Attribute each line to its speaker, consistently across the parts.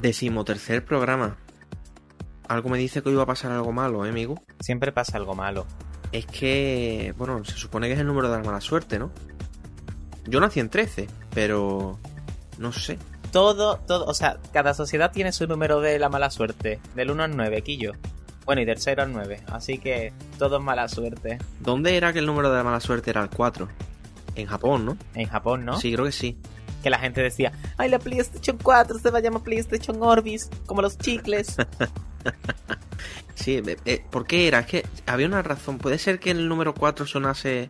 Speaker 1: Decimotercer programa. Algo me dice que hoy va a pasar algo malo, ¿eh, amigo?
Speaker 2: Siempre pasa algo malo.
Speaker 1: Es que, bueno, se supone que es el número de la mala suerte, ¿no? Yo nací en 13, pero no sé.
Speaker 2: Todo, todo, o sea, cada sociedad tiene su número de la mala suerte. Del 1 al 9, Quillo. Bueno, y del 0 al 9. Así que todo es mala suerte.
Speaker 1: ¿Dónde era que el número de la mala suerte era el 4? En Japón, ¿no?
Speaker 2: En Japón, ¿no?
Speaker 1: Sí, creo que sí.
Speaker 2: Que la gente decía, ay, la PlayStation 4 se va a llamar PlayStation Orbis, como los chicles.
Speaker 1: Sí, eh, eh, ¿por qué era? Es que había una razón. Puede ser que el número 4 sonase...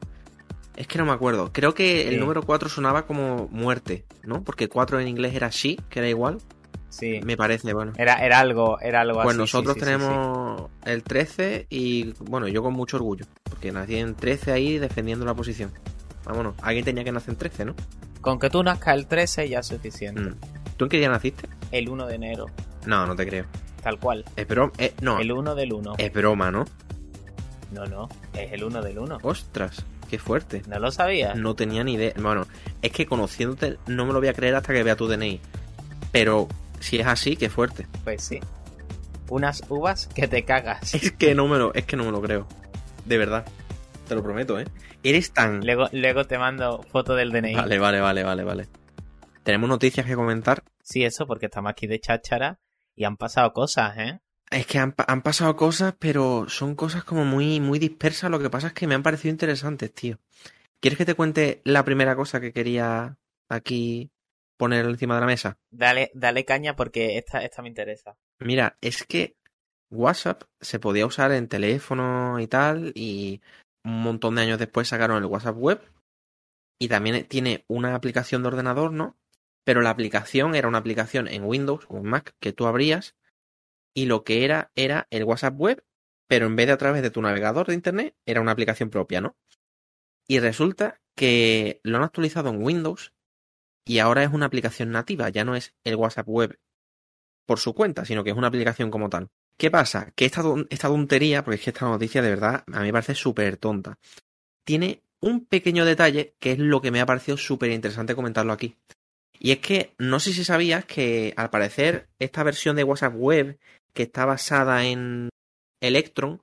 Speaker 1: Es que no me acuerdo. Creo que el
Speaker 2: Sí.
Speaker 1: número 4 sonaba como muerte, ¿no? Porque 4 en inglés era she, que era igual.
Speaker 2: Sí.
Speaker 1: Me parece, bueno.
Speaker 2: Era, era algo, era algo
Speaker 1: Pues
Speaker 2: así.
Speaker 1: nosotros
Speaker 2: sí, sí, sí,
Speaker 1: tenemos el 13 y bueno, yo con mucho orgullo, porque nací en 13 ahí defendiendo la posición. Vámonos, alguien tenía que nacer en 13, ¿no?
Speaker 2: Con que tú nazcas el 13 ya es suficiente.
Speaker 1: Mm. ¿Tú en qué día naciste?
Speaker 2: El 1 de enero,
Speaker 1: No, no te creo.
Speaker 2: tal cual.
Speaker 1: Es broma, eh, no,
Speaker 2: El 1 del 1.
Speaker 1: es broma, ¿no?
Speaker 2: No, no, es el 1 del 1.
Speaker 1: Ostras, qué fuerte.
Speaker 2: ¿No lo sabías?
Speaker 1: No tenía ni idea. Bueno, es que conociéndote no me lo voy a creer hasta que vea tu DNI. Pero si es así, qué fuerte.
Speaker 2: Pues sí. Unas uvas que te cagas.
Speaker 1: Es que no me lo, es que no me lo creo. De verdad. Te lo prometo, ¿eh? Eres tan
Speaker 2: Luego, luego te mando foto del DNI.
Speaker 1: Vale, vale, vale, vale, vale. Tenemos noticias que comentar.
Speaker 2: Sí, eso, porque estamos aquí de cháchara y han pasado cosas, ¿eh?
Speaker 1: Es que han, han pasado cosas, pero son cosas como muy, muy dispersas. Lo que pasa es que me han parecido interesantes, tío. ¿Quieres que te cuente la primera cosa que quería aquí poner encima de la mesa?
Speaker 2: Dale, dale caña porque esta, esta me interesa.
Speaker 1: Mira, es que WhatsApp se podía usar en teléfono y tal, y un montón de años después sacaron el WhatsApp web, y también tiene una aplicación de ordenador, ¿no? Pero la aplicación era una aplicación en Windows o en Mac que tú abrías, y lo que era era el WhatsApp web, pero en vez de a través de tu navegador de Internet, era una aplicación propia, ¿no? Y resulta que lo han actualizado en Windows, y ahora es una aplicación nativa, ya no es el WhatsApp web por su cuenta, sino que es una aplicación como tal. ¿Qué pasa? Que esta, esta tontería, porque es que esta noticia de verdad a mí me parece súper tonta, tiene un pequeño detalle que es lo que me ha parecido súper interesante comentarlo aquí. Y es que no sé si sabías que al parecer esta versión de WhatsApp web que está basada en Electron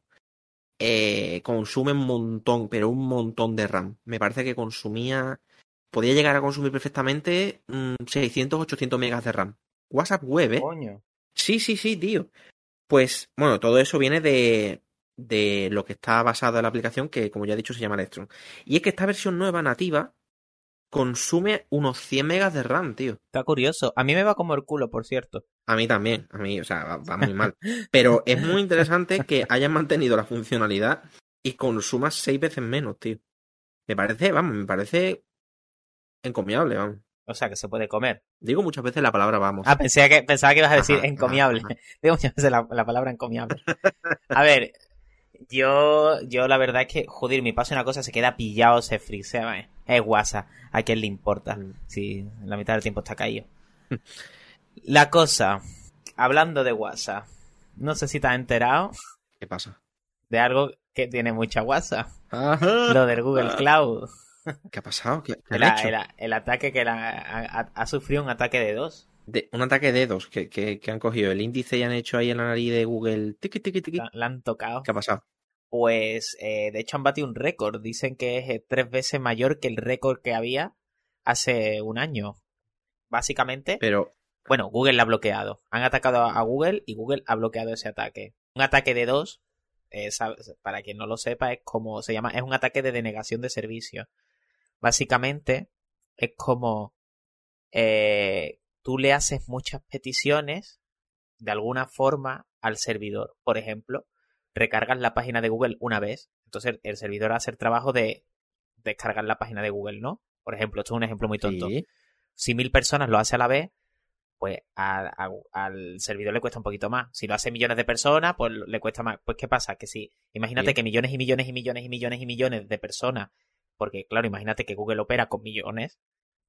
Speaker 1: eh, consume un montón, pero un montón de RAM. Me parece que consumía, podía llegar a consumir perfectamente mm, 600, 800 megas de RAM. WhatsApp web, ¿eh?
Speaker 2: Coño.
Speaker 1: Sí, sí, sí, tío. Pues, bueno, todo eso viene de, de lo que está basado en la aplicación, que como ya he dicho se llama Electron. Y es que esta versión nueva, nativa, consume unos 100 megas de RAM, tío.
Speaker 2: Está curioso. A mí me va como el culo, por cierto.
Speaker 1: A mí también, a mí, o sea, va, va muy mal. Pero es muy interesante que hayan mantenido la funcionalidad y consuma seis veces menos, tío. Me parece, vamos, me parece encomiable, vamos.
Speaker 2: O sea, que se puede comer.
Speaker 1: Digo muchas veces la palabra vamos.
Speaker 2: Ah, pensé que, pensaba que ibas a decir
Speaker 1: Ajá,
Speaker 2: encomiable.
Speaker 1: ajá.
Speaker 2: Digo muchas veces la, la palabra encomiable. A ver, yo, yo la verdad es que, joder, mi paso una cosa se queda pillado, se frisea. eh. Es WhatsApp. ¿A quién le importa?
Speaker 1: Mm.
Speaker 2: Si la mitad del tiempo está caído. La cosa, hablando de WhatsApp, no sé si te has enterado
Speaker 1: ¿Qué pasa?
Speaker 2: de algo que tiene mucha WhatsApp.
Speaker 1: Ajá.
Speaker 2: Lo del Google Cloud.
Speaker 1: ¿Qué ha pasado? ¿Qué, qué han
Speaker 2: El,
Speaker 1: hecho?
Speaker 2: el- el ataque que la, ha, sufrido un ataque de dos.
Speaker 1: De- un ataque de dedos que, que, que han cogido el índice y han hecho ahí en la nariz de Google. Tiqui, tiqui.
Speaker 2: La, la han tocado.
Speaker 1: ¿Qué ha pasado?
Speaker 2: Pues eh, de hecho han batido un récord. Dicen que es eh, tres veces mayor que el récord que había hace un año. Básicamente,
Speaker 1: Pero,
Speaker 2: bueno, Google la ha bloqueado. Han atacado a Google y Google ha bloqueado ese ataque. Un ataque de dos, eh, para quien no lo sepa, es como se llama, es un ataque de denegación de servicio. Básicamente es como eh, tú le haces muchas peticiones de alguna forma al servidor. Por ejemplo, recargas la página de Google una vez, entonces el servidor hace el trabajo de descargar la página de Google, ¿no? Por ejemplo, esto es un ejemplo muy tonto.
Speaker 1: sí.
Speaker 2: Si mil personas lo hace a la vez, pues a- a- al servidor le cuesta un poquito más. Si lo hace millones de personas, pues le cuesta más. Pues ¿qué pasa? Que si, imagínate que millones y millones y millones y millones y millones de personas, porque claro, imagínate que Google opera con millones,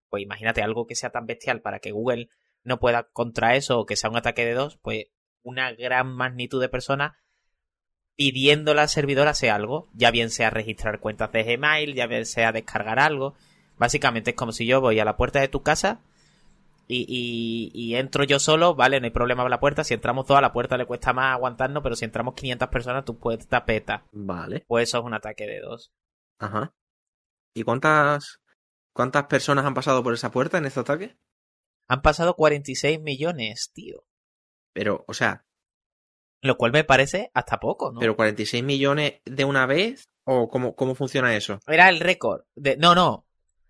Speaker 2: pues imagínate algo que sea tan bestial para que Google no pueda contra eso o que sea un ataque de dos, pues una gran magnitud de personas pidiéndole al servidor hacer algo, ya bien sea registrar cuentas de Gmail, ya bien sea descargar algo. Básicamente es como si yo voy a la puerta de tu casa y, y, y entro yo solo, vale, no hay problema con la puerta. Si entramos todos, a la puerta le cuesta más aguantarnos, pero si entramos 500 personas, tu puerta peta.
Speaker 1: Vale.
Speaker 2: Pues eso es un ataque de dos.
Speaker 1: Ajá. ¿Y cuántas, cuántas personas han pasado por esa puerta en este ataque?
Speaker 2: Han pasado 46 millones, tío.
Speaker 1: Pero, o sea,
Speaker 2: Lo cual me parece hasta poco, ¿no?
Speaker 1: ¿pero 46 millones de una vez? ¿O cómo, cómo funciona eso?
Speaker 2: Era el récord. De... No, no.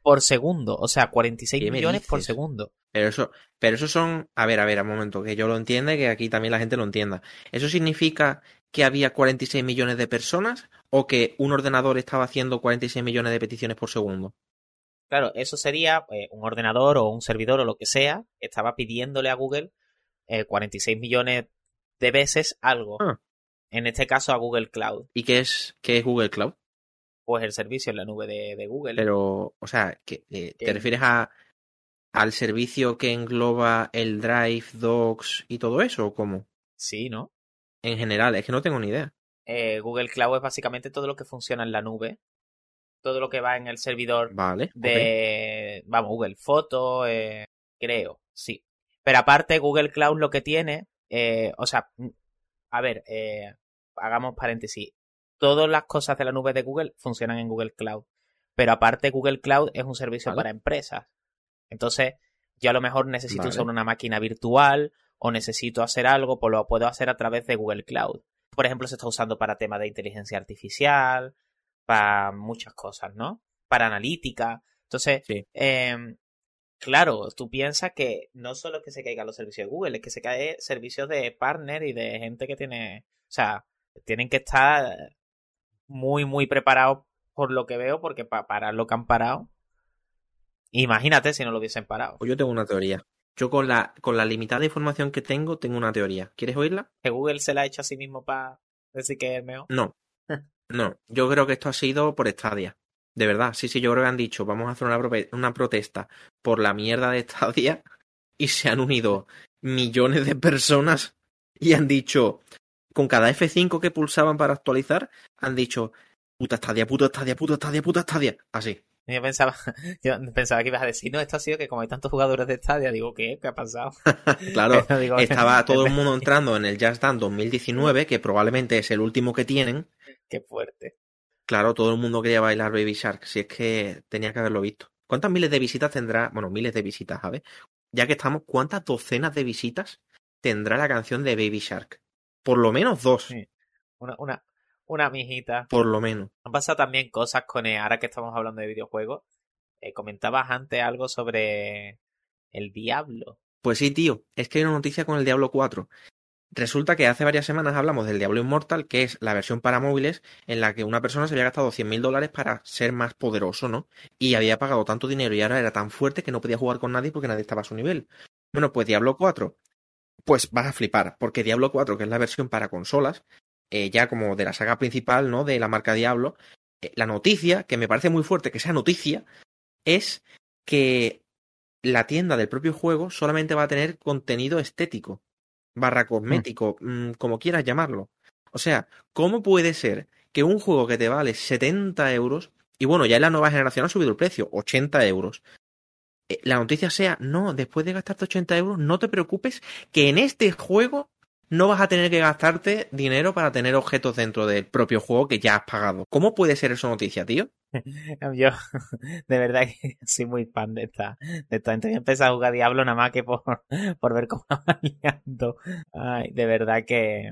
Speaker 2: Por segundo. O sea, 46
Speaker 1: ¿Qué me
Speaker 2: millones por segundo.
Speaker 1: Pero eso, pero eso son, a ver, a ver, un momento, que yo lo entienda y que aquí también la gente lo entienda. ¿Eso significa que había 46 millones de personas o que un ordenador estaba haciendo 46 millones de peticiones por segundo?
Speaker 2: Claro, eso sería eh, un ordenador o un servidor o lo que sea. Estaba pidiéndole a Google eh, 46 millones de veces algo.
Speaker 1: Ah.
Speaker 2: En este caso a Google Cloud.
Speaker 1: ¿Y qué es, qué es Google Cloud?
Speaker 2: Pues el servicio en la nube de, de Google.
Speaker 1: Pero, o sea, que, eh, ¿te refieres a al servicio que engloba el Drive, Docs y todo eso o cómo?
Speaker 2: Sí, ¿no?
Speaker 1: En general, es que no tengo ni idea.
Speaker 2: Eh, Google Cloud es básicamente todo lo que funciona en la nube. Todo lo que va en el servidor
Speaker 1: Vale.
Speaker 2: de, vamos, Google Foto, eh, creo, sí. Pero aparte, Google Cloud lo que tiene, eh, o sea, mm, a ver, hagamos paréntesis. Todas las cosas de la nube de Google funcionan en Google Cloud. Pero aparte, Google Cloud es un servicio
Speaker 1: Vale.
Speaker 2: para empresas. Entonces, yo a lo mejor necesito
Speaker 1: Vale.
Speaker 2: usar una máquina virtual o necesito hacer algo, pues lo puedo hacer a través de Google Cloud. Por ejemplo, se está usando para temas de inteligencia artificial, para muchas cosas, ¿no? Para analítica. Entonces,
Speaker 1: Sí.
Speaker 2: eh, claro, tú piensas que no solo es que se caigan los servicios de Google, es que se caen servicios de partner y de gente que tiene, o sea, tienen que estar muy, muy preparados por lo que veo, porque para parar lo que han parado, imagínate si no lo hubiesen parado.
Speaker 1: Pues yo tengo una teoría. Yo con la, con la limitada información que tengo, tengo una teoría. ¿Quieres oírla?
Speaker 2: Que Google se la ha hecho a sí mismo para decir que es el mejor.
Speaker 1: No. No. Yo creo que esto ha sido por Stadia. De verdad. Sí, sí, yo creo que han dicho, vamos a hacer una, una protesta por la mierda de Stadia. Y se han unido millones de personas y han dicho, con cada F5 que pulsaban para actualizar, han dicho, puta Stadia, puta Stadia, puta Stadia, puta Stadia. Así.
Speaker 2: Yo pensaba, yo pensaba que ibas a decir, no, esto ha sido que como hay tantos jugadores de Stadia, digo, ¿qué? ¿Qué ha pasado?
Speaker 1: Claro.
Speaker 2: Digo,
Speaker 1: Estaba todo el mundo entrando en el Just Dance 2019, que probablemente es el último que tienen.
Speaker 2: Qué fuerte.
Speaker 1: Claro, todo el mundo quería bailar Baby Shark, si es que tenía que haberlo visto. ¿Cuántas miles de visitas tendrá? Bueno, miles de visitas, ¿sabes? Ya que estamos, ¿cuántas docenas de visitas tendrá la canción de Baby Shark? Por lo menos dos,
Speaker 2: Sí. Una, una, una mijita.
Speaker 1: por lo menos.
Speaker 2: Han pasado también cosas con, eh, ahora que estamos hablando de videojuegos, eh, comentabas antes algo sobre el Diablo.
Speaker 1: Pues sí, tío, es que hay una noticia con el Diablo 4. Resulta que hace varias semanas hablamos del Diablo Immortal, que es la versión para móviles en la que una persona se había gastado 100.000 dólares para ser más poderoso, ¿no? Y había pagado tanto dinero y ahora era tan fuerte que no podía jugar con nadie porque nadie estaba a su nivel. Bueno, pues Diablo 4, pues vas a flipar, porque Diablo 4, que es la versión para consolas, eh, ya como de la saga principal, ¿no? De la marca Diablo, eh, la noticia, que me parece muy fuerte que sea noticia, es que la tienda del propio juego solamente va a tener contenido estético, barra cosmético, mm, como quieras llamarlo. O sea, ¿cómo puede ser que un juego que te vale 70 euros, y bueno, ya en la nueva generación ha subido el precio, 80 euros, la noticia sea, no, después de gastarte 80 euros, no te preocupes, que en este juego no vas a tener que gastarte dinero para tener objetos dentro del propio juego que ya has pagado. ¿Cómo puede ser eso noticia, tío?
Speaker 2: Yo, de verdad que soy muy fan de esta, de esta gente. A a jugar Diablo nada más que por, por ver cómo va liando. Ay, de verdad que,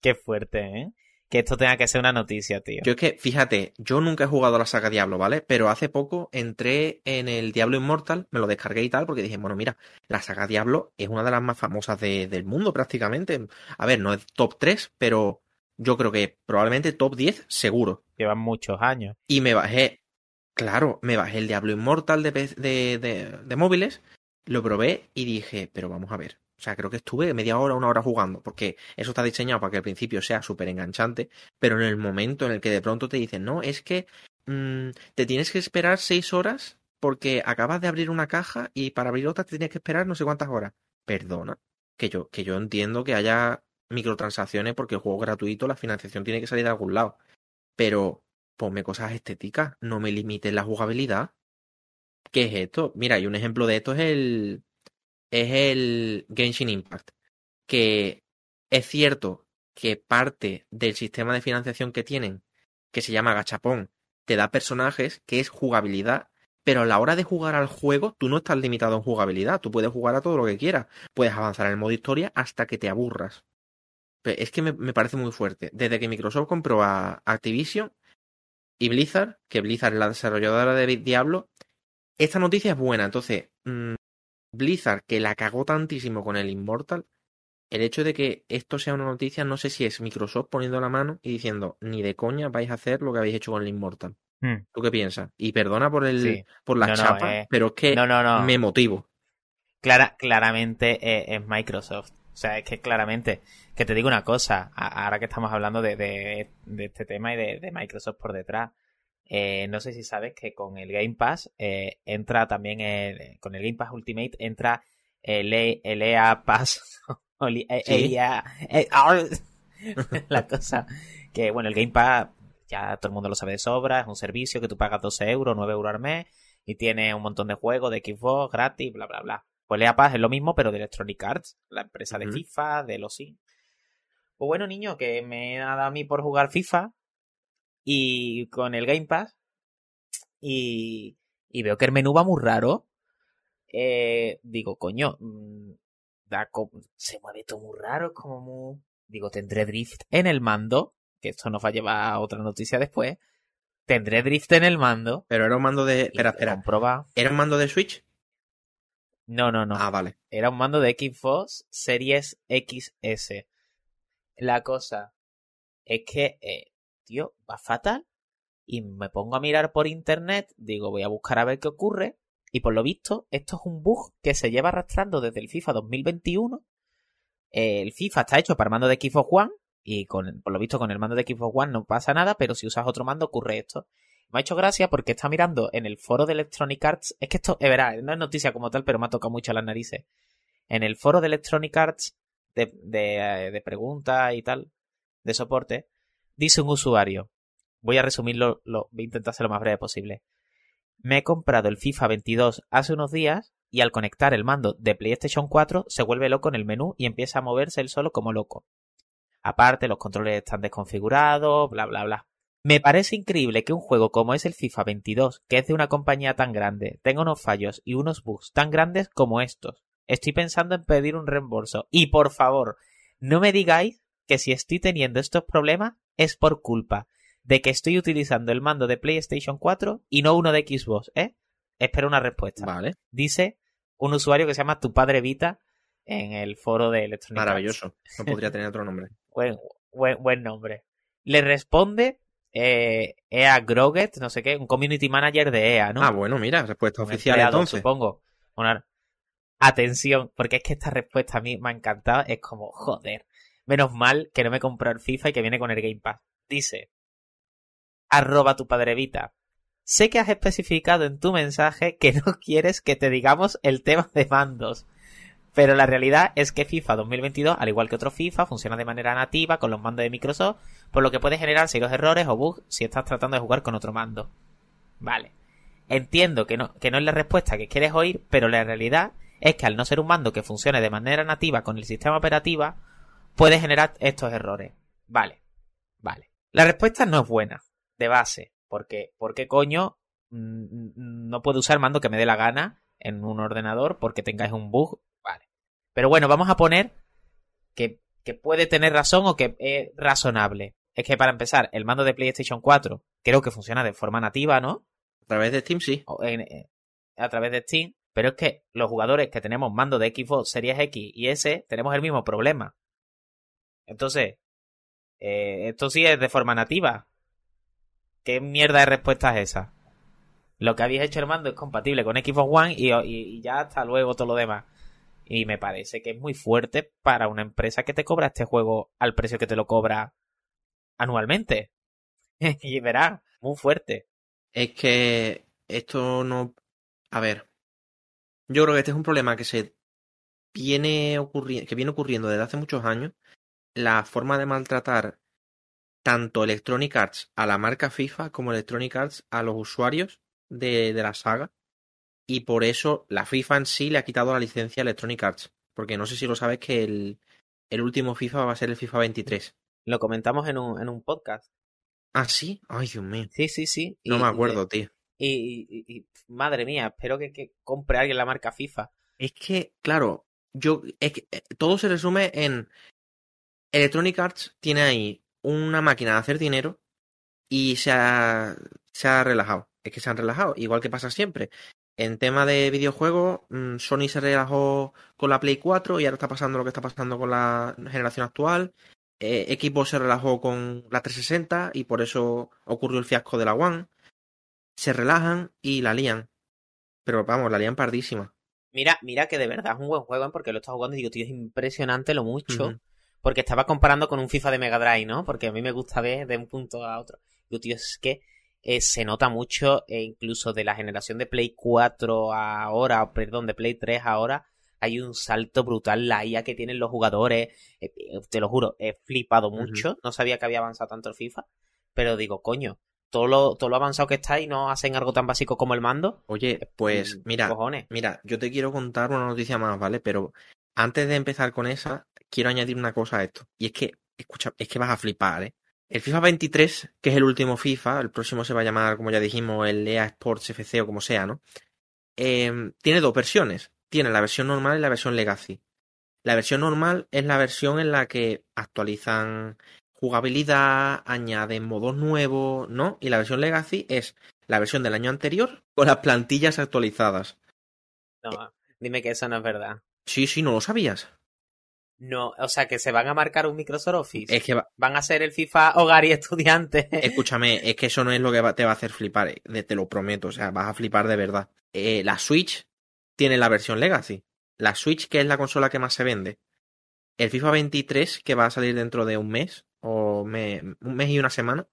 Speaker 2: qué fuerte, ¿eh? Que esto tenga que ser una noticia, tío.
Speaker 1: Yo es que, fíjate, yo nunca he jugado a la saga Diablo, ¿vale? Pero hace poco entré en el Diablo Immortal, me lo descargué y tal, porque dije, bueno, mira, la saga Diablo es una de las más famosas de- del mundo prácticamente. A ver, no es top 3, pero yo creo que probablemente top 10 seguro.
Speaker 2: Llevan muchos años.
Speaker 1: Y me bajé, claro, me bajé el Diablo Immortal de, de, de móviles, lo probé y dije, pero vamos a ver. O sea, creo que estuve media hora, una hora jugando, porque eso está diseñado para que al principio sea súper enganchante, pero en el momento en el que de pronto te dicen, no, es que mm, te tienes que esperar seis horas porque acabas de abrir una caja y para abrir otra te tienes que esperar no sé cuántas horas. Perdona, que yo, que yo entiendo que haya microtransacciones porque el juego es gratuito, la financiación tiene que salir de algún lado. Pero ponme cosas estéticas, no me limites la jugabilidad. ¿Qué es esto? Mira, y un ejemplo de esto es el, es el Genshin Impact. Que es cierto que parte del sistema de financiación que tienen, que se llama Gachapón, te da personajes que es jugabilidad, pero a la hora de jugar al juego tú no estás limitado en jugabilidad, tú puedes jugar a todo lo que quieras, puedes avanzar en el modo historia hasta que te aburras. Es que me, parece muy fuerte. Desde que Microsoft compró a Activision y Blizzard, que Blizzard es la desarrolladora de Diablo, esta noticia es buena. Entonces, mmm, Blizzard, que la cagó tantísimo con el Immortal, el hecho de que esto sea una noticia, no sé si es Microsoft poniendo la mano y diciendo, ni de coña vais a hacer lo que habéis hecho con el Immortal. Hmm. ¿Tú qué piensas? Y perdona por el por la chapa, eh, pero es que me motivo.
Speaker 2: Clara, claramente eh, es Microsoft. O sea, es que claramente, que te digo una cosa, ahora que estamos hablando de, de, este tema y de, Microsoft por detrás, eh, no sé si sabes que con el Game Pass entra también, el, con el Game Pass Ultimate entra el, el EA Pass Eh, eh, la cosa que, bueno, el Game Pass ya todo el mundo lo sabe de sobra, es un servicio que tú pagas 12 euros, 9 euros al mes y tiene un montón de juegos de Xbox gratis, bla, bla, bla. Pues Lea Paz es lo mismo, pero de Electronic Arts, la empresa de FIFA, de los sí. Pues bueno, niño, que me ha dado a mí por jugar FIFA y con el Game Pass y, y veo que el menú va muy raro. Eh, digo, coño, mm, se mueve todo muy raro, como muy... Digo, tendré drift en el mando, que esto nos va a llevar a otra noticia después. Tendré drift en el mando.
Speaker 1: Pero era un mando de... Espera, espera. ¿Era un mando de Switch?
Speaker 2: No, no, no.
Speaker 1: Ah, vale.
Speaker 2: Era un mando de Xbox Series XS. La cosa es que, eh, tío, va fatal. Y me pongo a mirar por internet. Digo, voy a buscar a ver qué ocurre. Y por lo visto, esto es un bug que se lleva arrastrando desde el FIFA 2021. El FIFA está hecho para mando de Xbox One y con, por lo visto con el mando de Xbox One no pasa nada, pero si usas otro mando ocurre esto. Me ha hecho gracia porque está mirando en el foro de Electronic Arts. Es que esto, es verdad, no es noticia como tal, pero me ha tocado mucho las narices. En el foro de Electronic Arts de, de, de preguntas y tal, de soporte, dice un usuario. Voy a resumirlo, lo, voy a intentar ser lo más breve posible. Me he comprado el FIFA 22 hace unos días y al conectar el mando de PlayStation 4 se vuelve loco en el menú y empieza a moverse él solo como loco. Aparte, los controles están desconfigurados, bla, bla, bla. Me parece increíble que un juego como es el FIFA 22, que es de una compañía tan grande, tenga unos fallos y unos bugs tan grandes como estos. Estoy pensando en pedir un reembolso. Y por favor, no me digáis que si estoy teniendo estos problemas es por culpa de que estoy utilizando el mando de PlayStation 4 y no uno de Xbox, ¿eh? Espero una respuesta.
Speaker 1: Vale.
Speaker 2: Dice un usuario que se llama Tu Padre Vita en el foro de Electronic
Speaker 1: Maravilloso. No podría tener otro nombre.
Speaker 2: buen, buen, nombre. Le responde eh, EA Groget, no sé qué, un community manager de EA, ¿no?
Speaker 1: Ah, bueno, mira, respuesta oficial entonces.
Speaker 2: Supongo. Atención, porque es que esta respuesta a mí me ha encantado. Es como, joder, menos mal que no me compró el FIFA y que viene con el Game Pass. Dice, arroba tu padre Vita. Sé que has especificado en tu mensaje que no quieres que te digamos el tema de mandos. Pero la realidad es que FIFA 2022, al igual que otro FIFA, funciona de manera nativa con los mandos de Microsoft, por lo que puede generar serios errores o bugs si estás tratando de jugar con otro mando. Vale. Entiendo que no, que no es la respuesta que quieres oír, pero la realidad es que al no ser un mando que funcione de manera nativa con el sistema operativo, puede generar estos errores. Vale. Vale. La respuesta no es buena de base. Porque, ¿por qué coño mm, no puedo usar el mando que me dé la gana en un ordenador porque tengáis un bug? Vale. Pero bueno, vamos a poner que, que puede tener razón o que es razonable. Es que para empezar, el mando de PlayStation 4 creo que funciona de forma nativa, ¿no?
Speaker 1: A través de Steam, sí.
Speaker 2: Eh, a través de Steam. Pero es que los jugadores que tenemos mando de Xbox Series X y S tenemos el mismo problema. Entonces, eh, esto sí es de forma nativa. ¿Qué mierda de respuesta es esa? Lo que habéis hecho el mando es compatible con Xbox One y, ya hasta luego todo lo demás. Y me parece que es muy fuerte para una empresa que te cobra este juego al precio que te lo cobra anualmente. y verá, muy fuerte.
Speaker 1: Es que esto no. A ver. Yo creo que este es un problema que se viene ocurriendo, que viene ocurriendo desde hace muchos años. La forma de maltratar tanto Electronic Arts a la marca FIFA como Electronic Arts a los usuarios de, la saga. y por eso la FIFA en sí le ha quitado la licencia a Electronic Arts. Porque no sé si lo sabes que el, el último FIFA va a ser el FIFA 23.
Speaker 2: Lo comentamos en un, en un podcast.
Speaker 1: ¿Ah, sí? Ay, Dios mío.
Speaker 2: Sí, sí, sí.
Speaker 1: No
Speaker 2: Y-
Speaker 1: me acuerdo, tío.
Speaker 2: Y, y- y- madre mía, espero que, que compre alguien la marca FIFA.
Speaker 1: Es que, claro, yo es que, eh, todo se resume en Electronic Arts tiene ahí una máquina de hacer dinero y se ha, se ha relajado. Es que se han relajado, igual que pasa siempre. En tema de videojuegos, mm, Sony se relajó con la Play 4 y ahora está pasando lo que está pasando con la generación actual. Eh, Xbox se relajó con la 360 y por eso ocurrió el fiasco de la One. Se relajan y la lían. Pero vamos, la lían pardísima.
Speaker 2: Mira, mira que de verdad es un buen juego, ¿eh? porque lo estado jugando y digo, tío, es impresionante lo mucho. Porque estaba comparando con un FIFA de Mega Drive, ¿no? Porque a mí me gusta ver de un punto a otro. Digo, tío, es que eh, se nota mucho, e incluso de la generación de Play 4 a ahora, perdón, de Play 3 a ahora, hay un salto brutal. La IA que tienen los jugadores, eh, eh, te lo juro, he flipado mucho. No sabía que había avanzado tanto el FIFA, pero digo, coño, todo lo, todo lo avanzado que está y no hacen algo tan básico como el mando.
Speaker 1: Oye, pues mira,
Speaker 2: Cojones.
Speaker 1: Mira, yo te quiero contar una noticia más, ¿vale? Pero antes de empezar con esa, quiero añadir una cosa a esto. Y es que, escucha, es que vas a flipar, ¿eh? El FIFA 23, que es el último FIFA, el próximo se va a llamar, como ya dijimos, el EA Sports FC o como sea, ¿no? Em, tiene dos versiones. Tiene la versión normal y la versión Legacy. La versión normal es la versión en la que actualizan jugabilidad, añaden modos nuevos, ¿no? Y la versión Legacy es la versión del año anterior con las plantillas actualizadas.
Speaker 2: No, dime que eso no es verdad.
Speaker 1: Sí, sí, no lo sabías.
Speaker 2: No, o sea, que se van a marcar un Microsoft Office.
Speaker 1: Es que, va-
Speaker 2: Van a ser el FIFA hogar y estudiante.
Speaker 1: escúchame, es que eso no es lo que te va a hacer flipar, eh, de- te lo prometo, o sea, vas a flipar de verdad. Eh, la Switch tiene la versión Legacy. La Switch, que es la consola que más se vende. El FIFA 23, que va a salir dentro de un mes, o me- un mes y una semana,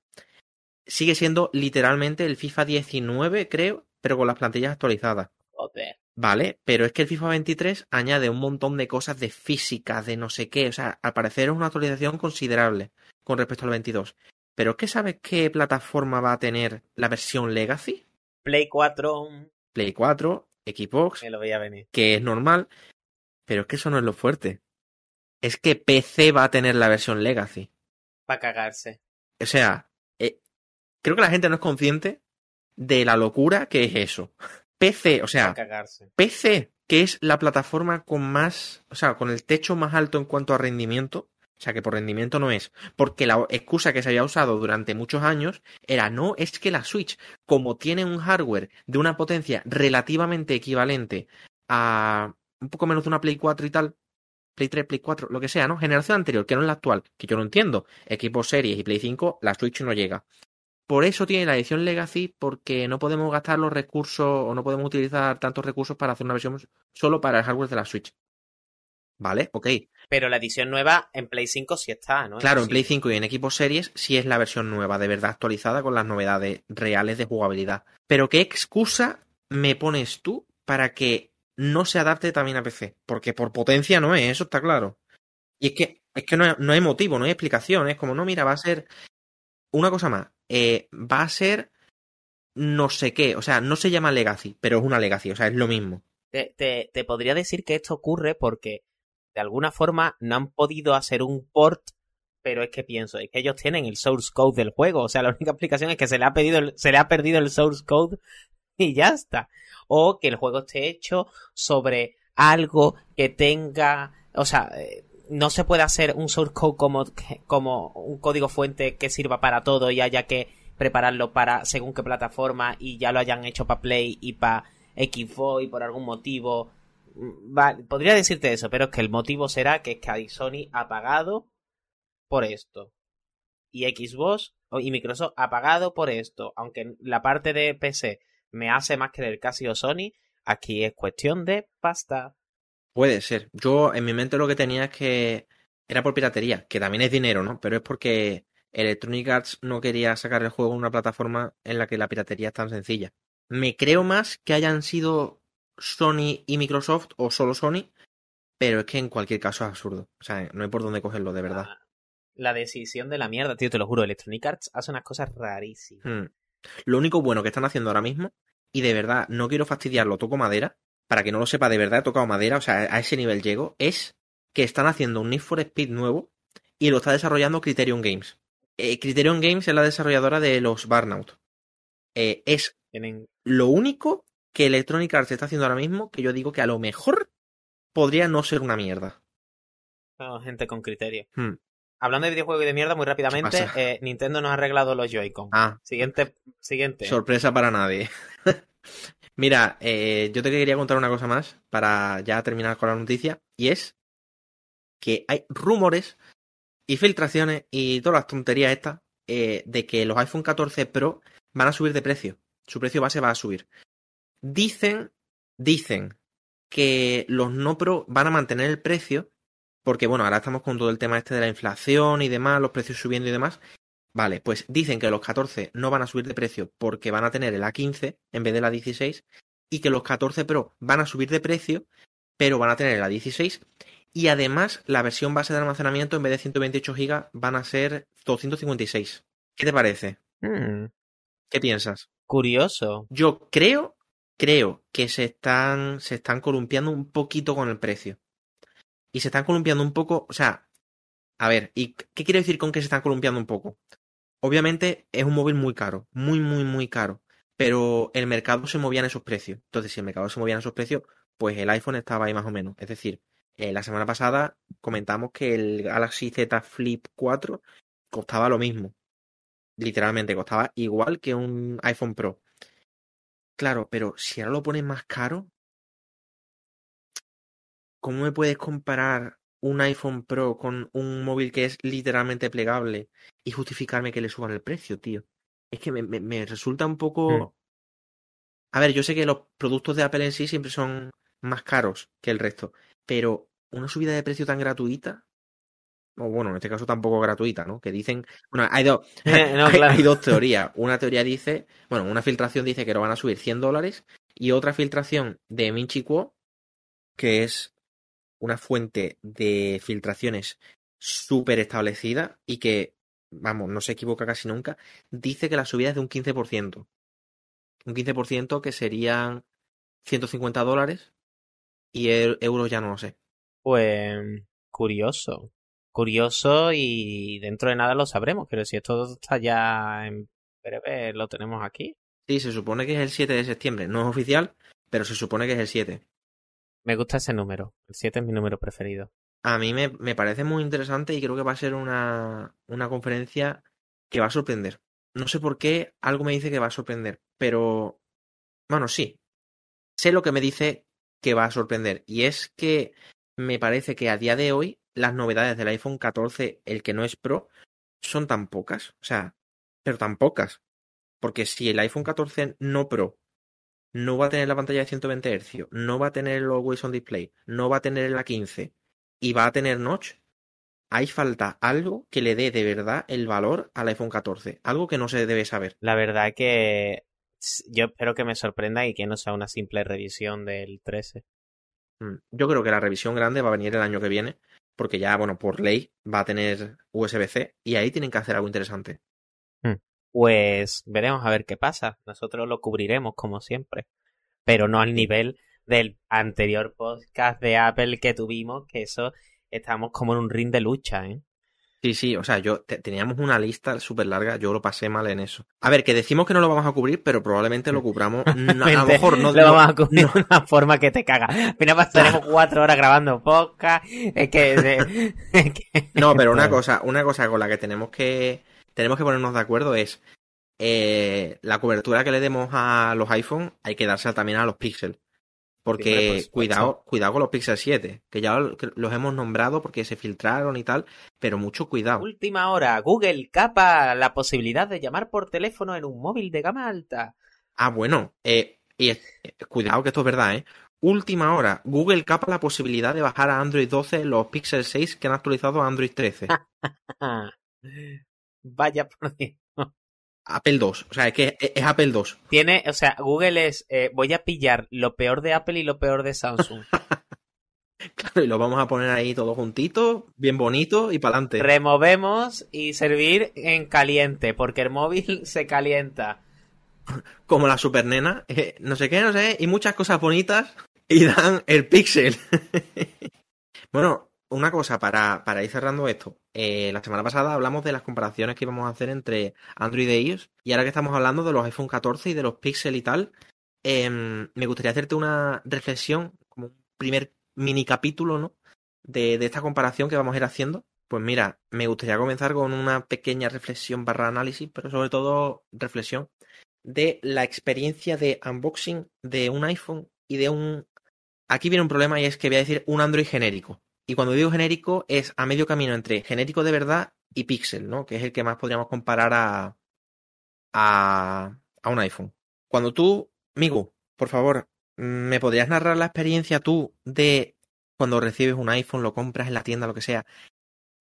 Speaker 1: sigue siendo literalmente el FIFA 19, creo, pero con las plantillas actualizadas.
Speaker 2: Joder.
Speaker 1: Vale, pero es que el FIFA 23 añade un montón de cosas de física, de no sé qué. O sea, al parecer es una actualización considerable con respecto al 22. Pero es que sabes qué plataforma va a tener la versión Legacy?
Speaker 2: Play 4. mm,
Speaker 1: Play 4, Xbox,
Speaker 2: Me lo veía venir.
Speaker 1: que es normal. Pero es que eso no es lo fuerte. Es que PC va a tener la versión Legacy.
Speaker 2: Para cagarse.
Speaker 1: O sea, eh, creo que la gente no es consciente de la locura que es eso. PC, o sea. PC, que es la plataforma con más, o sea, con el techo más alto en cuanto a rendimiento, o sea, que por rendimiento no es, porque la excusa que se había usado durante muchos años era no, es que la Switch, como tiene un hardware de una potencia relativamente equivalente a un poco menos de una Play 4 y tal, Play 3, Play 4, lo que sea, ¿no? Generación anterior, que no es la actual, que yo no entiendo. Equipos Series y Play 5, la Switch no llega. Por eso tiene la edición Legacy, porque no podemos gastar los recursos o no podemos utilizar tantos recursos para hacer una versión solo para el hardware de la Switch. ¿Vale? Ok.
Speaker 2: Pero la edición nueva en Play 5 sí está, ¿no?
Speaker 1: Claro, en. Play 5 y en equipos series sí es la versión nueva, de verdad actualizada con las novedades reales de jugabilidad. Pero ¿qué excusa me pones tú para que no se adapte también a PC? Porque por potencia no es, eso está claro. Y es que, es que no, no hay motivo, no hay explicación. Es como, no, mira, va a ser. Una cosa más. Eh, va a ser no sé qué. O sea, no se llama Legacy, pero es una Legacy. O sea, es lo mismo.
Speaker 2: Te, te- te podría decir que esto ocurre porque de alguna forma no han podido hacer un port, pero es que pienso, es que ellos tienen el source code del juego. O sea, la única explicación es que se le ha pedido se le ha perdido el source code y ya está. O que el juego esté hecho sobre algo que tenga, o sea, eh, no se puede hacer un source code como, como un código fuente que sirva para todo y haya que prepararlo para según qué plataforma y ya lo hayan hecho para Play y para Xbox y por algún motivo. Mm, podría decirte eso, pero es que el motivo será que es Sony ha pagado por esto. Y Xbox y Microsoft ha pagado por esto. Aunque la parte de PC me hace más creer que ha sido Sony, aquí es cuestión de pasta.
Speaker 1: Puede ser. Yo en mi mente lo que tenía es que era por piratería, que también es dinero, ¿no? Pero es porque Electronic Arts no quería sacar el juego en una plataforma en la que la piratería es tan sencilla. Me creo más que hayan sido Sony y Microsoft o solo Sony, pero es que en cualquier caso es absurdo. O sea, no hay por dónde cogerlo, de verdad.
Speaker 2: La, la decisión de la mierda, tío, te lo juro. Electronic Arts hace unas cosas rarísimas.
Speaker 1: Hmm. Lo único bueno que están haciendo ahora mismo y de verdad no quiero fastidiarlo, toco madera, para que no lo sepa, de verdad he tocado madera, o sea, a ese nivel llego, es que están haciendo un Need for Speed nuevo y lo está desarrollando Criterion Games. Eh, Criterion Games es la desarrolladora de los Burnout. Eh, es lo único que Electronic Arts está haciendo ahora mismo que yo digo que a lo mejor podría no ser una mierda.
Speaker 2: son gente con criterio.
Speaker 1: Hmm.
Speaker 2: Hablando de videojuegos y de mierda, muy rápidamente, eh, Nintendo nos ha arreglado los Joy-Con.
Speaker 1: Ah,
Speaker 2: Siguiente, siguiente.
Speaker 1: sorpresa para nadie. Mira, eh, yo te quería contar una cosa más para ya terminar con la noticia y es que hay rumores y filtraciones y todas las tonterías estas eh, de que los iPhone 14 Pro van a subir de precio. Su precio base va a subir. Dicen, dicen que los no Pro van a mantener el precio porque, bueno, ahora estamos con todo el tema este de la inflación y demás, los precios subiendo y demás. Vale, pues dicen que los 14 no van a subir de precio porque van a tener el A15 en vez de la 16 y que los 14 Pro van a subir de precio pero van a tener el A16 y además la versión base de almacenamiento en vez de 128 GB van a ser 256. ¿Qué te parece?
Speaker 2: Hmm,
Speaker 1: ¿Qué piensas?
Speaker 2: curioso.
Speaker 1: Yo creo, creo que se están, se están columpiando un poquito con el precio. Y se están columpiando un poco, o sea, a ver, ¿y qué quiero decir con que se están columpiando un poco? Obviamente es un móvil muy caro, muy, muy, muy caro. Pero el mercado se movía en esos precios. Entonces, si el mercado se movía en esos precios, pues el iPhone estaba ahí más o menos. Es decir, eh, la semana pasada comentamos que el Galaxy Z Flip 4 costaba lo mismo. Literalmente, costaba igual que un iPhone Pro. Claro, pero si ahora lo pones más caro, ¿cómo me puedes comparar un iPhone Pro con un móvil que es literalmente plegable y justificarme que le suban el precio, tío? Es que me, me- me resulta un poco...
Speaker 2: Hmm.
Speaker 1: A ver, yo sé que los productos de Apple en sí siempre son más caros que el resto, pero una subida de precio tan gratuita, o bueno, en este caso tampoco gratuita, ¿no? Que dicen, bueno, hay dos,
Speaker 2: No,
Speaker 1: hay,
Speaker 2: claro.
Speaker 1: hay dos teorías. Una teoría dice, bueno, una filtración dice que lo van a subir 100 dólares y otra filtración de Minchi Kuo, que es una fuente de filtraciones súper establecida y que, vamos, no se equivoca casi nunca, dice que la subida es de un 15%. Un 15% que serían 150 dólares y eu- euros ya no lo sé.
Speaker 2: Pues curioso. Curioso y dentro de nada lo sabremos. Pero si esto está ya en breve, lo tenemos aquí.
Speaker 1: Sí, se supone que es el 7 de septiembre. No es oficial, pero se supone que es el 7.
Speaker 2: Me gusta ese número. El 7 es mi número preferido.
Speaker 1: A mí me, me parece muy interesante y creo que va a ser una, una conferencia que va a sorprender. No sé por qué, algo me dice que va a sorprender, pero bueno, sí. Sé lo que me dice que va a sorprender y es que me parece que a día de hoy las novedades del iPhone 14, el que no es Pro, son tan pocas, o sea, pero tan pocas. Porque si el iPhone 14 no Pro no va a tener la pantalla de 120 Hz, no va a tener el Always On Display, no va a tener la 15 y va a tener notch, ahí falta algo que le dé de verdad el valor al iPhone 14, algo que no se debe saber.
Speaker 2: La verdad que yo espero que me sorprenda y que no sea una simple revisión del 13.
Speaker 1: Mm, Yo creo que la revisión grande va a venir el año que viene, porque ya, bueno, por ley va a tener USB-C y ahí tienen que hacer algo interesante.
Speaker 2: Pues veremos a ver qué pasa. Nosotros lo cubriremos como siempre. Pero no al nivel del anterior podcast de Apple que tuvimos, que eso estamos como en un ring de lucha, ¿eh?
Speaker 1: Sí, sí, o sea, yo te- teníamos una lista súper larga, yo lo pasé mal en eso. A ver, que decimos que no lo vamos a cubrir, pero probablemente lo cubramos. No, a lo mejor no.
Speaker 2: lo
Speaker 1: no-
Speaker 2: vamos a cubrir de una forma que te caga. Al final pasaremos cuatro horas grabando podcast. Es que, es que-
Speaker 1: No, pero una cosa, una cosa con la que tenemos que tenemos que ponernos de acuerdo es eh, la cobertura que le demos a los iPhone hay que dársela también a los Pixel. Porque cuidado, cuidado con los Pixel 7, que ya los hemos nombrado porque se filtraron y tal, pero mucho cuidado.
Speaker 2: Última hora, Google capa la posibilidad de llamar por teléfono en un móvil de gama alta.
Speaker 1: Ah, bueno, eh, y es- eh, cuidado que esto es verdad, ¿eh? Última hora, Google capa la posibilidad de bajar a Android 12 los Pixel 6 que han actualizado a Android 13.
Speaker 2: Vaya por Dios.
Speaker 1: Apple 2, o sea, es que es, es Apple 2.
Speaker 2: Tiene, o sea, Google es, eh, voy a pillar lo peor de Apple y lo peor de Samsung.
Speaker 1: Claro, y lo vamos a poner ahí todo juntito, bien bonito y para adelante.
Speaker 2: Removemos y servir en caliente, porque el móvil se calienta.
Speaker 1: como la super nena, eh, no sé qué, no sé, y muchas cosas bonitas y dan el pixel. bueno, una cosa para, para ir cerrando esto. Eh, la semana pasada hablamos de las comparaciones que íbamos a hacer entre Android e iOS y ahora que estamos hablando de los iPhone 14 y de los Pixel y tal, em, me gustaría hacerte una reflexión, como un primer mini capítulo, ¿no? De, de esta comparación que vamos a ir haciendo. Pues mira, me gustaría comenzar con una pequeña reflexión barra análisis, pero sobre todo reflexión de la experiencia de unboxing de un iPhone y de un... Aquí viene un problema y es que voy a decir un Android genérico. Y cuando digo genérico es a medio camino entre genérico de verdad y Pixel, ¿no? Que es el que más podríamos comparar a, a, a un iPhone. Cuando tú, Migu, por favor, ¿me podrías narrar la experiencia tú de cuando recibes un iPhone, lo compras en la tienda, lo que sea?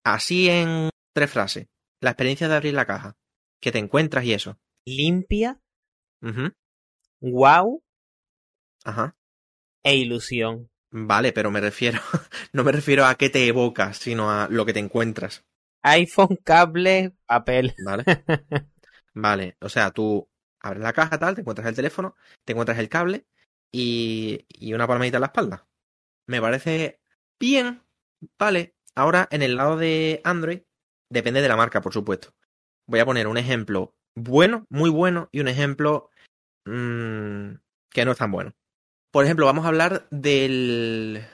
Speaker 1: Así en tres frases. La experiencia de abrir la caja. Que te encuentras y eso.
Speaker 2: Limpia,
Speaker 1: Ujú.
Speaker 2: wow
Speaker 1: Ajá.
Speaker 2: e ilusión.
Speaker 1: Vale, pero me refiero, no me refiero a qué te evocas, sino a lo que te encuentras.
Speaker 2: iPhone, cable, papel.
Speaker 1: ¿Vale? Vale, o sea, tú abres la caja, tal, te encuentras el teléfono, te encuentras el cable y, y una palmadita en la espalda. Me parece bien, vale. Ahora, en el lado de Android, depende de la marca, por supuesto. Voy a poner un ejemplo bueno, muy bueno, y un ejemplo mm, que no es tan bueno. Por ejemplo, vamos a hablar del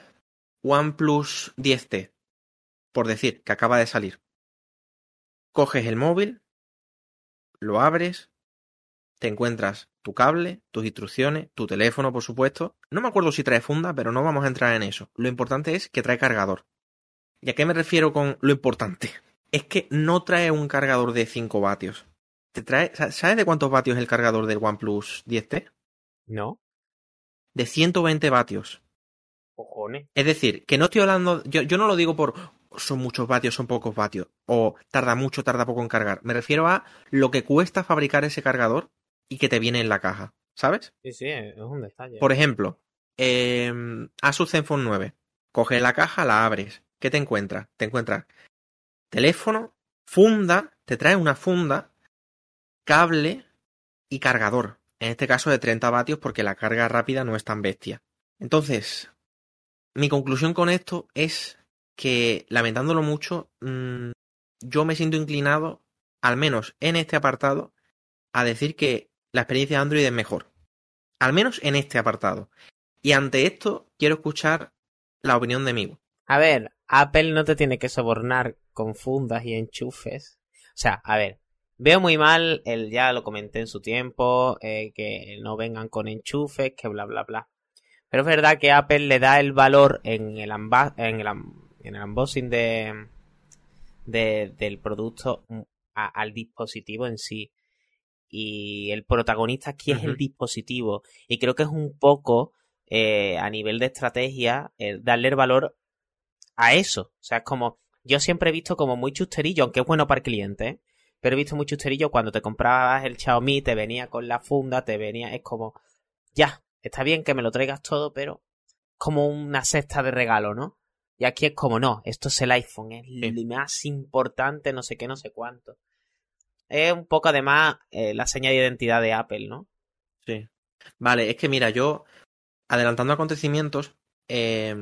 Speaker 1: OnePlus 10T, por decir, que acaba de salir. Coges el móvil, lo abres, te encuentras tu cable, tus instrucciones, tu teléfono, por supuesto. No me acuerdo si trae funda, pero no vamos a entrar en eso. Lo importante es que trae cargador. ¿Y a qué me refiero con lo importante? Es que no trae un cargador de 5 vatios. Te trae, ¿Sabes de cuántos vatios es el cargador del OnePlus 10T?
Speaker 2: No,
Speaker 1: De 120 vatios.
Speaker 2: cojones.
Speaker 1: Es decir, que no estoy hablando, yo, yo no lo digo por son muchos vatios, son pocos vatios, o tarda mucho, tarda poco en cargar. Me refiero a lo que cuesta fabricar ese cargador y que te viene en la caja, ¿sabes?
Speaker 2: Sí, sí, es un detalle.
Speaker 1: Por ejemplo, eh, Asus Zenfone 9. Coges la caja, la abres. ¿Qué te encuentras? Te encuentras teléfono, funda, te trae una funda, cable y cargador. En este caso de 30 vatios porque la carga rápida no es tan bestia. Entonces, mi conclusión con esto es que, lamentándolo mucho, mmm, yo me siento inclinado, al menos en este apartado, a decir que la experiencia de Android es mejor. Al menos en este apartado. Y ante esto, quiero escuchar la opinión de Migo.
Speaker 2: A ver, Apple no te tiene que sobornar con fundas y enchufes. O sea, a ver, veo muy mal, el, ya lo comenté en su tiempo, eh, que no vengan con enchufes, que bla, bla, bla. Pero es verdad que Apple le da el valor en el, amba- en el, en el unboxing de, de- del producto a- al dispositivo en sí. Y el protagonista aquí es el dispositivo. Y creo que es un poco, eh, a nivel de estrategia, eh, darle el valor a eso. O sea, es como, yo siempre he visto como muy chusterillo, aunque es bueno para el cliente, ¿eh? Pero he visto muy chusterillo cuando te comprabas el Xiaomi, te venía con la funda, te venía, es como, ya, está bien que me lo traigas todo, pero como una cesta de regalo, ¿no? Y aquí es como, no, esto es el iPhone, es el más importante, no sé qué, no sé cuánto. Es un poco además eh, la seña de identidad de Apple, ¿no?
Speaker 1: Sí. Vale, es que mira, yo, adelantando acontecimientos, eh,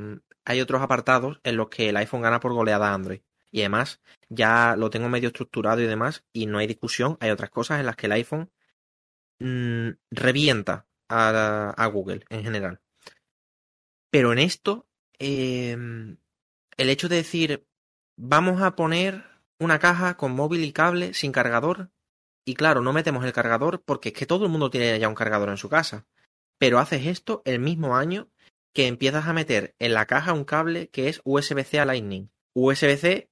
Speaker 1: hay otros apartados en los que el iPhone gana por goleada a Android. Y además, ya lo tengo medio estructurado y demás, y no hay discusión. Hay otras cosas en las que el iPhone mm, revienta a, Google en general. Pero en esto, eh, el hecho de decir, vamos a poner una caja con móvil y cable sin cargador, y claro, no metemos el cargador porque es que todo el mundo tiene ya un cargador en su casa. Pero haces esto el mismo año que empiezas a meter en la caja un cable que es USB-C a Lightning. USB-C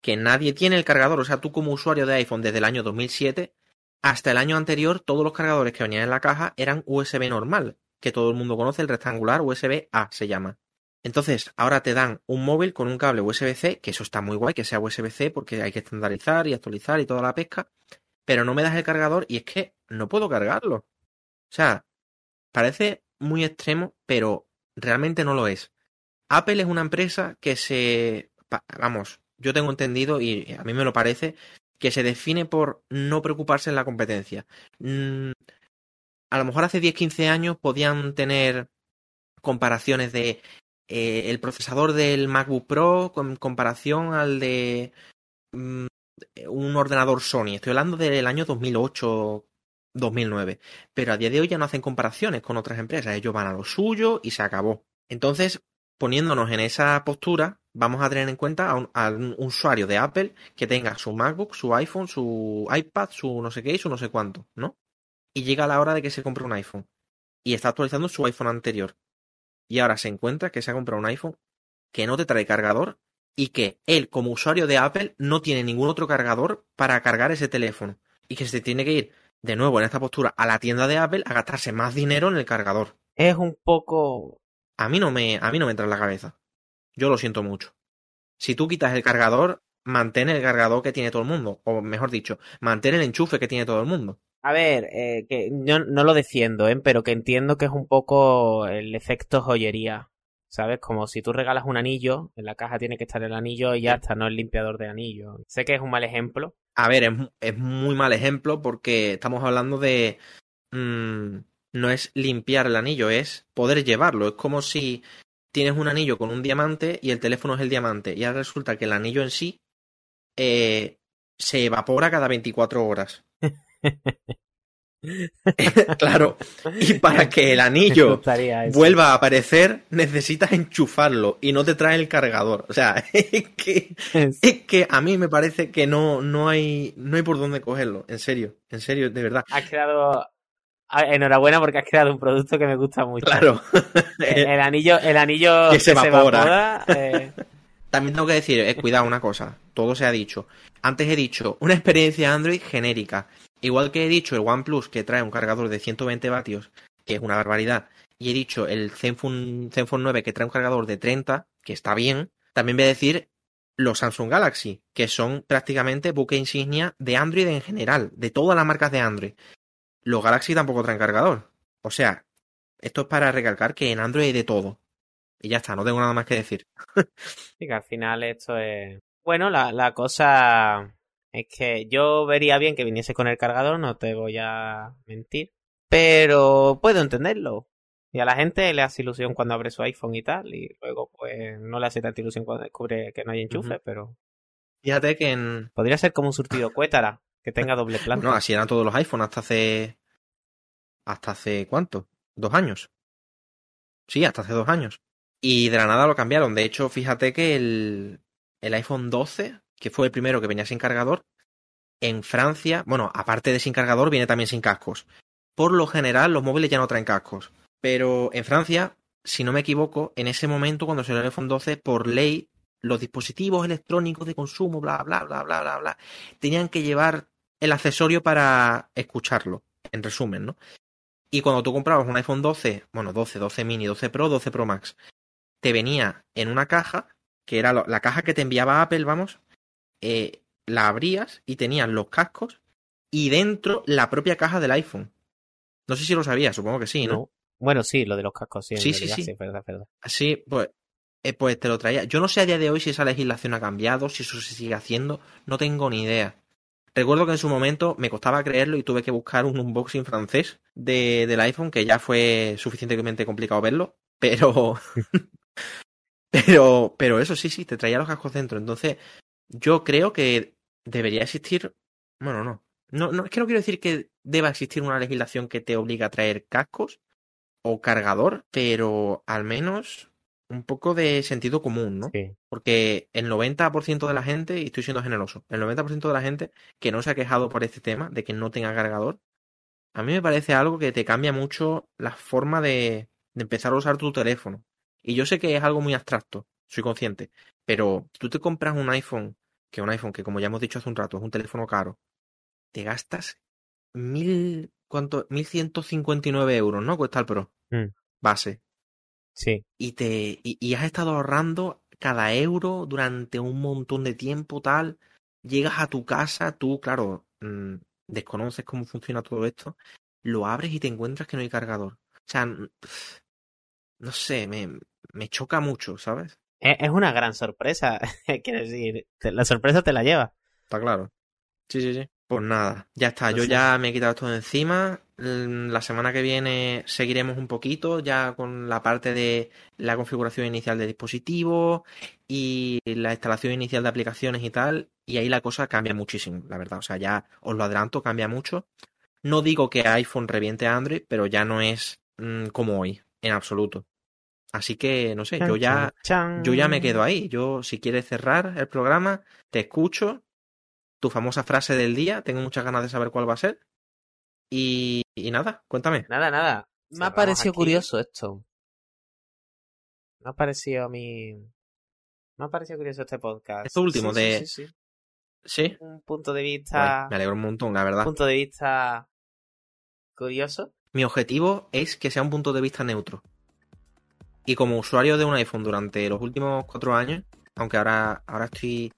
Speaker 1: que nadie tiene el cargador. O sea, tú como usuario de iPhone desde el año 2007 hasta el año anterior, todos los cargadores que venían en la caja eran USB normal, que todo el mundo conoce, el rectangular USB-A se llama. Entonces, ahora te dan un móvil con un cable USB-C, que eso está muy guay, que sea USB-C, porque hay que estandarizar y actualizar y toda la pesca, pero no me das el cargador y es que no puedo cargarlo. O sea, parece muy extremo, pero realmente no lo es. Apple es una empresa que se... Vamos, yo tengo entendido, y a mí me lo parece, que se define por no preocuparse en la competencia. Mm, a lo mejor hace 10-15 años podían tener comparaciones de eh, el procesador del MacBook Pro con comparación al de mm, un ordenador Sony. Estoy hablando del año 2008, 2009. Pero a día de hoy ya no hacen comparaciones con otras empresas. Ellos van a lo suyo y se acabó. Entonces, poniéndonos en esa postura, vamos a tener en cuenta a un, a un usuario de Apple que tenga su MacBook, su iPhone, su iPad, su no sé qué y su no sé cuánto, ¿no? Y llega la hora de que se compre un iPhone. Y está actualizando su iPhone anterior. Y ahora se encuentra que se ha comprado un iPhone que no te trae cargador y que él, como usuario de Apple, no tiene ningún otro cargador para cargar ese teléfono. Y que se tiene que ir de nuevo en esta postura a la tienda de Apple a gastarse más dinero en el cargador.
Speaker 2: Es un poco.
Speaker 1: A mí no me, a mí no me entra en la cabeza. Yo lo siento mucho. Si tú quitas el cargador, mantén el cargador que tiene todo el mundo. O mejor dicho, mantén el enchufe que tiene todo el mundo.
Speaker 2: A ver, eh, que yo no lo defiendo, ¿eh? pero que entiendo que es un poco el efecto joyería. ¿Sabes? Como si tú regalas un anillo, en la caja tiene que estar el anillo y ya está, no el limpiador de anillo. Sé que es un mal ejemplo.
Speaker 1: A ver, es, es muy mal ejemplo porque estamos hablando de... mmm, no es limpiar el anillo, es poder llevarlo. Es como si tienes un anillo con un diamante y el teléfono es el diamante. Y ahora resulta que el anillo en sí eh, se evapora cada 24 horas. claro, y para que el anillo vuelva a aparecer, necesitas enchufarlo y no te trae el cargador. O sea, es que, es que a mí me parece que no, no, hay, no hay por dónde cogerlo. En serio, en serio, de verdad.
Speaker 2: Has creado. Enhorabuena porque has creado un producto que me gusta mucho.
Speaker 1: Claro.
Speaker 2: El, el anillo, el anillo
Speaker 1: que se evapora.
Speaker 2: evapora, eh,
Speaker 1: También tengo que decir, eh, cuidado una cosa, todo se ha dicho. Antes he dicho una experiencia Android genérica. Igual que he dicho el OnePlus que trae un cargador de 120 vatios, que es una barbaridad, y he dicho el Zenfone, Zenfone 9 que trae un cargador de 30, que está bien, también voy a decir los Samsung Galaxy, que son prácticamente buque insignia de Android en general, de todas las marcas de Android. Los Galaxy tampoco traen cargador. O sea, esto es para recalcar que en Android hay de todo. Y ya está, no tengo nada más que decir.
Speaker 2: Sí, que al final esto es. Bueno, la, la cosa es que yo vería bien que viniese con el cargador, no te voy a mentir. Pero puedo entenderlo. Y a la gente le hace ilusión cuando abre su iPhone y tal, y luego pues no le hace tanta ilusión cuando descubre que no hay enchufe, pero
Speaker 1: Fíjate que en...
Speaker 2: podría ser como un surtido cuétara, que tenga doble planta.
Speaker 1: No, así eran todos los iPhones hasta hace... ¿Hasta hace cuánto? ¿Dos años? Sí, hasta hace dos años. Y de la nada lo cambiaron. De hecho, fíjate que el, el iPhone 12, que fue el primero que venía sin cargador, en Francia, bueno, aparte de sin cargador, viene también sin cascos. Por lo general, los móviles ya no traen cascos. Pero en Francia, si no me equivoco, en ese momento, cuando salió el iPhone 12, por ley, los dispositivos electrónicos de consumo, bla, bla, bla, bla, bla, bla, tenían que llevar el accesorio para escucharlo, en resumen, ¿no? Y cuando tú comprabas un iPhone 12, bueno, 12, 12 mini, 12 Pro, 12 Pro Max, te venía en una caja, que era la caja que te enviaba Apple, vamos, eh, la abrías y tenías los cascos y dentro la propia caja del iPhone. No sé si lo sabías, supongo que sí, ¿no?
Speaker 2: No. Bueno, sí, lo de los cascos, sí.
Speaker 1: Sí, sí, sí.
Speaker 2: es verdad, verdad.
Speaker 1: Así, pues, eh, pues te lo traía. Yo no sé a día de hoy si esa legislación ha cambiado, si eso se sigue haciendo, no tengo ni idea. Recuerdo que en su momento me costaba creerlo y tuve que buscar un unboxing francés de, del iPhone, que ya fue suficientemente complicado verlo, pero, pero, pero eso sí, sí, te traía los cascos dentro. Entonces, yo creo que debería existir, bueno, no, no, no, es que no quiero decir que deba existir una legislación que te obliga a traer cascos o cargador, pero al menos un poco de sentido común, ¿no?
Speaker 2: Sí.
Speaker 1: Porque el 90% de la gente, y estoy siendo generoso, el 90% de la gente que no se ha quejado por este tema, de que no tenga cargador, a mí me parece algo que te cambia mucho la forma de, de empezar a usar tu teléfono. Y yo sé que es algo muy abstracto, soy consciente, pero tú te compras un iPhone, que un iPhone que como ya hemos dicho hace un rato es un teléfono caro, te gastas mil, ¿cuánto? 1159 euros, ¿no? Cuesta el Pro.
Speaker 2: Mm.
Speaker 1: Base
Speaker 2: Sí.
Speaker 1: y te y, y has estado ahorrando cada euro durante un montón de tiempo tal llegas a tu casa tú claro mm, desconoces cómo funciona todo esto lo abres y te encuentras que no hay cargador o sea no sé me, me choca mucho sabes
Speaker 2: Es, es una gran sorpresa. Quiero decir, la sorpresa te la lleva.
Speaker 1: está claro sí sí sí Pues nada, ya está. Yo ya me he quitado esto de encima. Mm, La semana que viene seguiremos un poquito ya con la parte de la configuración inicial del dispositivo y la instalación inicial de aplicaciones y tal. Y ahí la cosa cambia muchísimo, la verdad. O sea, ya os lo adelanto, cambia mucho. No digo que iPhone reviente a Android, pero ya no es mm, como hoy, en absoluto. Así que, no sé, yo ya,
Speaker 2: Chan,
Speaker 1: yo ya me quedo ahí. Yo, si quieres cerrar el programa, te escucho. Tu famosa frase del día, tengo muchas ganas de saber cuál va a ser. Y, y nada, cuéntame.
Speaker 2: Nada, nada. Me ha parecido
Speaker 3: aquí.
Speaker 2: curioso esto. Me ha parecido a mí. Me ha parecido curioso este podcast.
Speaker 1: Esto último
Speaker 2: Sí, sí,
Speaker 1: de-
Speaker 2: sí, sí.
Speaker 1: ¿Sí?
Speaker 2: Un punto de vista.
Speaker 1: me alegro un montón, la verdad.
Speaker 2: punto de vista curioso.
Speaker 1: Mi objetivo es que sea un punto de vista neutro. Y como usuario de un iPhone durante los últimos cuatro años, aunque ahora, ahora estoy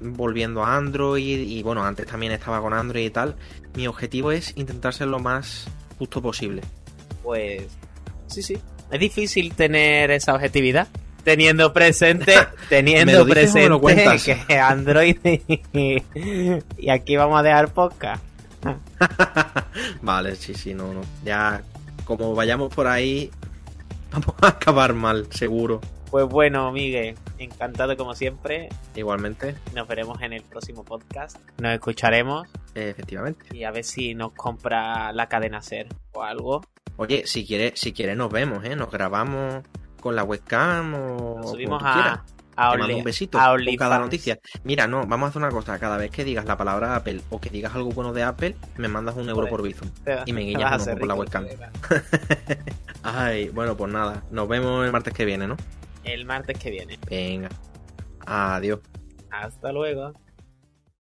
Speaker 1: volviendo a Android y bueno, antes también estaba con Android y tal, mi objetivo es intentar ser lo más justo posible.
Speaker 2: Pues. Sí, sí. Es difícil tener esa objetividad. Teniendo presente,
Speaker 1: ¿Me
Speaker 2: teniendo presente que Android y, y aquí vamos a dejar podcast.
Speaker 1: vale, sí, sí, no, no. Ya, como vayamos por ahí, vamos a acabar mal, seguro.
Speaker 2: Pues bueno, Miguel, encantado como siempre.
Speaker 1: Igualmente,
Speaker 2: Nos veremos en el próximo podcast. Nos escucharemos
Speaker 1: efectivamente.
Speaker 2: y a ver si nos compra la cadena Ser o algo.
Speaker 1: Oye, si quieres, si quieres nos vemos, ¿eh? Nos grabamos con la webcam o
Speaker 2: Nos
Speaker 1: como
Speaker 2: subimos
Speaker 1: tú quieras.
Speaker 2: a, a,
Speaker 1: Te mando un besito
Speaker 2: a
Speaker 1: con cada noticia. Mira, no, vamos a hacer una cosa. Cada vez que digas la palabra Apple o que digas algo bueno de Apple, me mandas un euro
Speaker 2: Joder.
Speaker 1: por Bizum. Y me guiñas
Speaker 2: a
Speaker 1: un ojo por la webcam. Ay, bueno, pues nada. Nos vemos el martes que viene, ¿no?
Speaker 2: El martes que viene.
Speaker 1: Venga. Adiós.
Speaker 2: Hasta luego.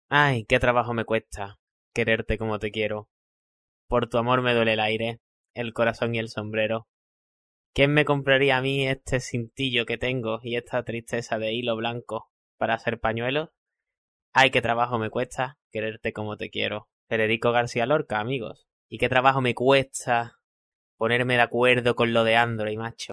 Speaker 2: Ay, qué trabajo me cuesta quererte como te quiero. Por tu amor me duele el aire, el corazón y el sombrero. ¿Quién me compraría a mí este cintillo que tengo y esta tristeza de hilo blanco para hacer pañuelos? Ay, qué trabajo me cuesta quererte como te quiero. Federico García Lorca, amigos. Y qué trabajo me cuesta ponerme de acuerdo con lo de Android, macho.